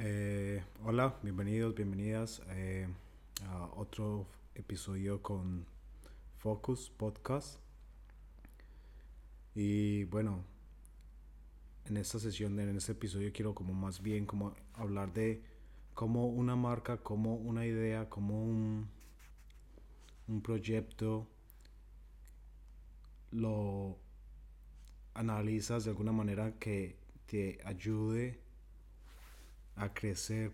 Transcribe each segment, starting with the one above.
Eh, hola, bienvenidos, bienvenidas eh, a otro episodio con Focus Podcast. Y bueno, en esta sesión, en este episodio quiero como más bien como hablar de cómo una marca, como una idea, como un, un proyecto lo analizas de alguna manera que te ayude a crecer,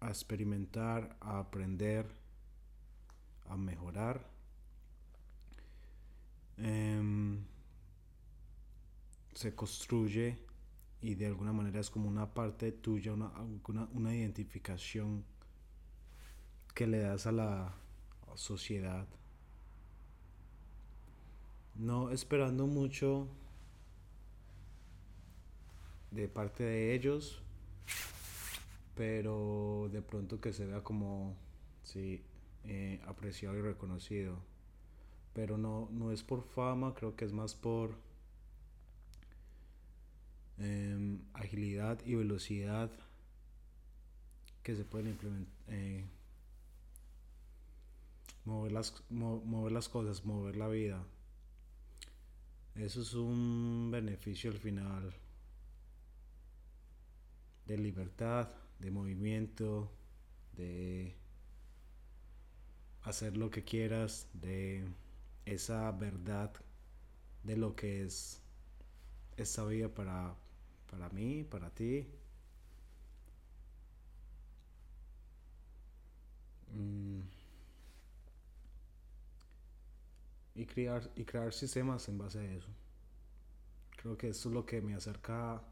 a experimentar, a aprender, a mejorar. Em, se construye y de alguna manera es como una parte tuya, una, una identificación que le das a la sociedad. No esperando mucho de parte de ellos, pero de pronto que se vea como, sí, eh, apreciado y reconocido. Pero no, no es por fama, creo que es más por em, agilidad y velocidad que se pueden implementar. Eh, mover, las, mover las cosas, mover la vida. Eso es un beneficio al final de libertad, de movimiento, de hacer lo que quieras, de esa verdad de lo que es esta vida para, para mí, para ti. Mm. Y, crear, y crear sistemas en base a eso. Creo que eso es lo que me acerca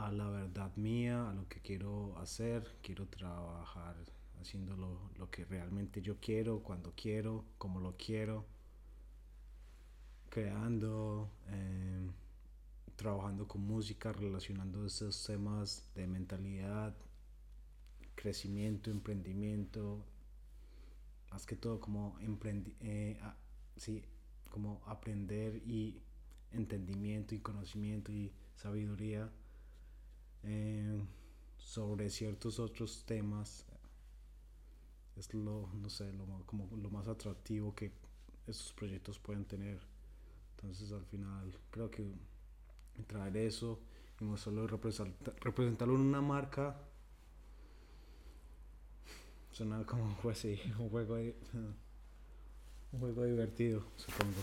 a la verdad mía, a lo que quiero hacer, quiero trabajar haciendo lo, que realmente yo quiero, cuando quiero, como lo quiero, creando, em, trabajando con música, relacionando estos temas de mentalidad, crecimiento, emprendimiento, más que todo como eh, sí, como aprender y entendimiento y conocimiento y sabiduría eh, sobre ciertos otros temas es lo, no sé, lo, como lo más atractivo que estos proyectos pueden tener. Entonces al final creo que traer eso y no solo representarlo en una marca suena como pues, un juego un juego divertido supongo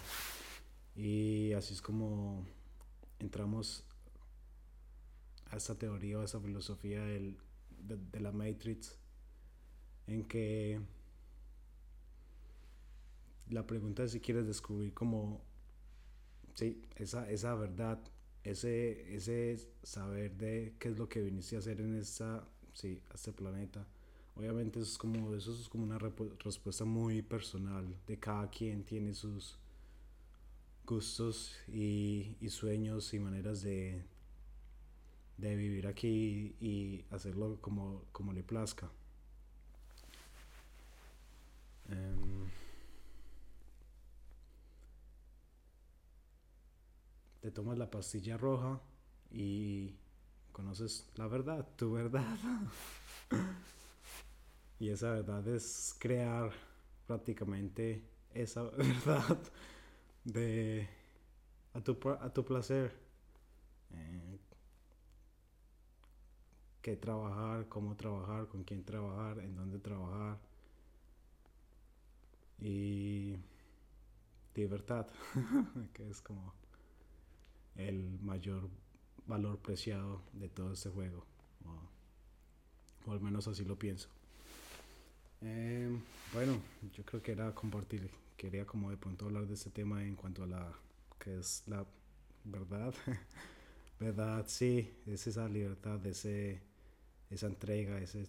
y así es como entramos esa teoría o a esa filosofía del, de, la Matrix en que la pregunta es si quieres descubrir como sí, esa, esa verdad, ese, ese saber de qué es lo que viniste a hacer en esta, sí, este planeta. Obviamente eso es como, eso es como una respuesta muy personal de cada quien tiene sus gustos y, y sueños y maneras de, de vivir aquí y hacerlo como, como le plazca. Em, te tomas la pastilla roja y conoces la verdad, tu verdad. y esa verdad es crear prácticamente esa verdad de a tu, a tu placer. Eh, qué trabajar, cómo trabajar, con quién trabajar, en dónde trabajar. Y libertad, que es como el mayor valor preciado de todo este juego. O, al menos así lo pienso. Em, bueno, yo creo que era compartir, quería como de pronto hablar de este tema en cuanto a la que es la verdad. verdad, sí, es esa libertad, ese esa entrega, ese...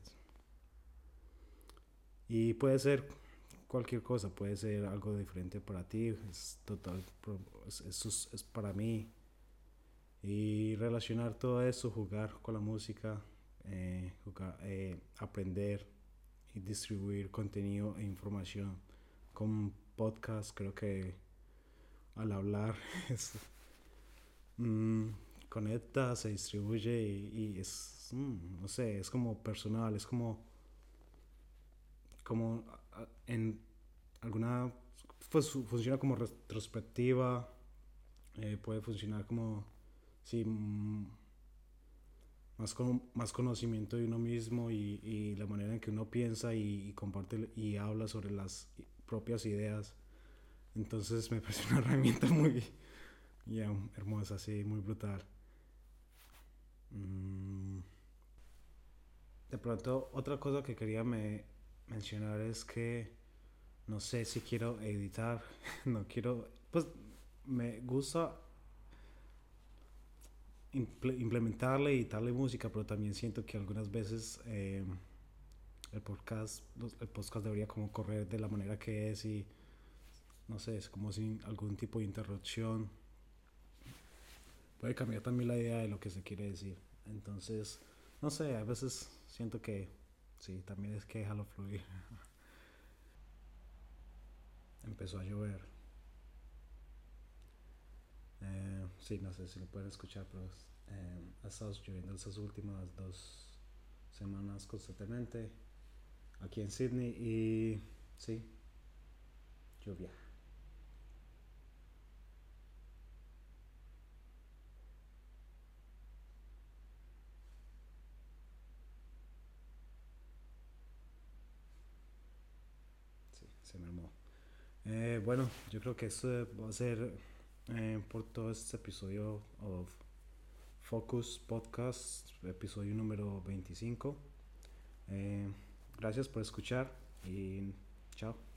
Y puede ser cualquier cosa, puede ser algo diferente para ti, es total, eso es, para mí. Y relacionar todo eso, jugar con la música, eh, eh, aprender y distribuir contenido e información con podcast, creo que al hablar es, mm, conecta, se distribuye y, es, mm, no sé, es como personal, es como, como en alguna, pues funciona como retrospectiva, eh, puede funcionar como, sí, mm, más, con, más conocimiento de uno mismo y, y, la manera en que uno piensa y, comparte y habla sobre las propias ideas. Entonces me parece una herramienta muy hermosa, sí, muy brutal. Mm. De pronto, otra cosa que quería me mencionar es que no sé si quiero editar, no quiero, pues me gusta implementarle y darle música, pero también siento que algunas veces eh, el podcast, el podcast debería como correr de la manera que es y no sé, es como sin algún tipo de interrupción. Puede cambiar también la idea de lo que se quiere decir. Entonces, no sé, a veces siento que sí, también es que déjalo fluir. Empezó a llover. Eh, sí, no sé si lo pueden escuchar, pero eh, ha estado lloviendo esas últimas dos semanas constantemente aquí en Sydney y sí, lluvia. Sí, se me armó. Eh, bueno, yo creo que esto va a ser eh, por todo este episodio of Focus Podcast, episodio número 25. Eh, gracias por escuchar y chao.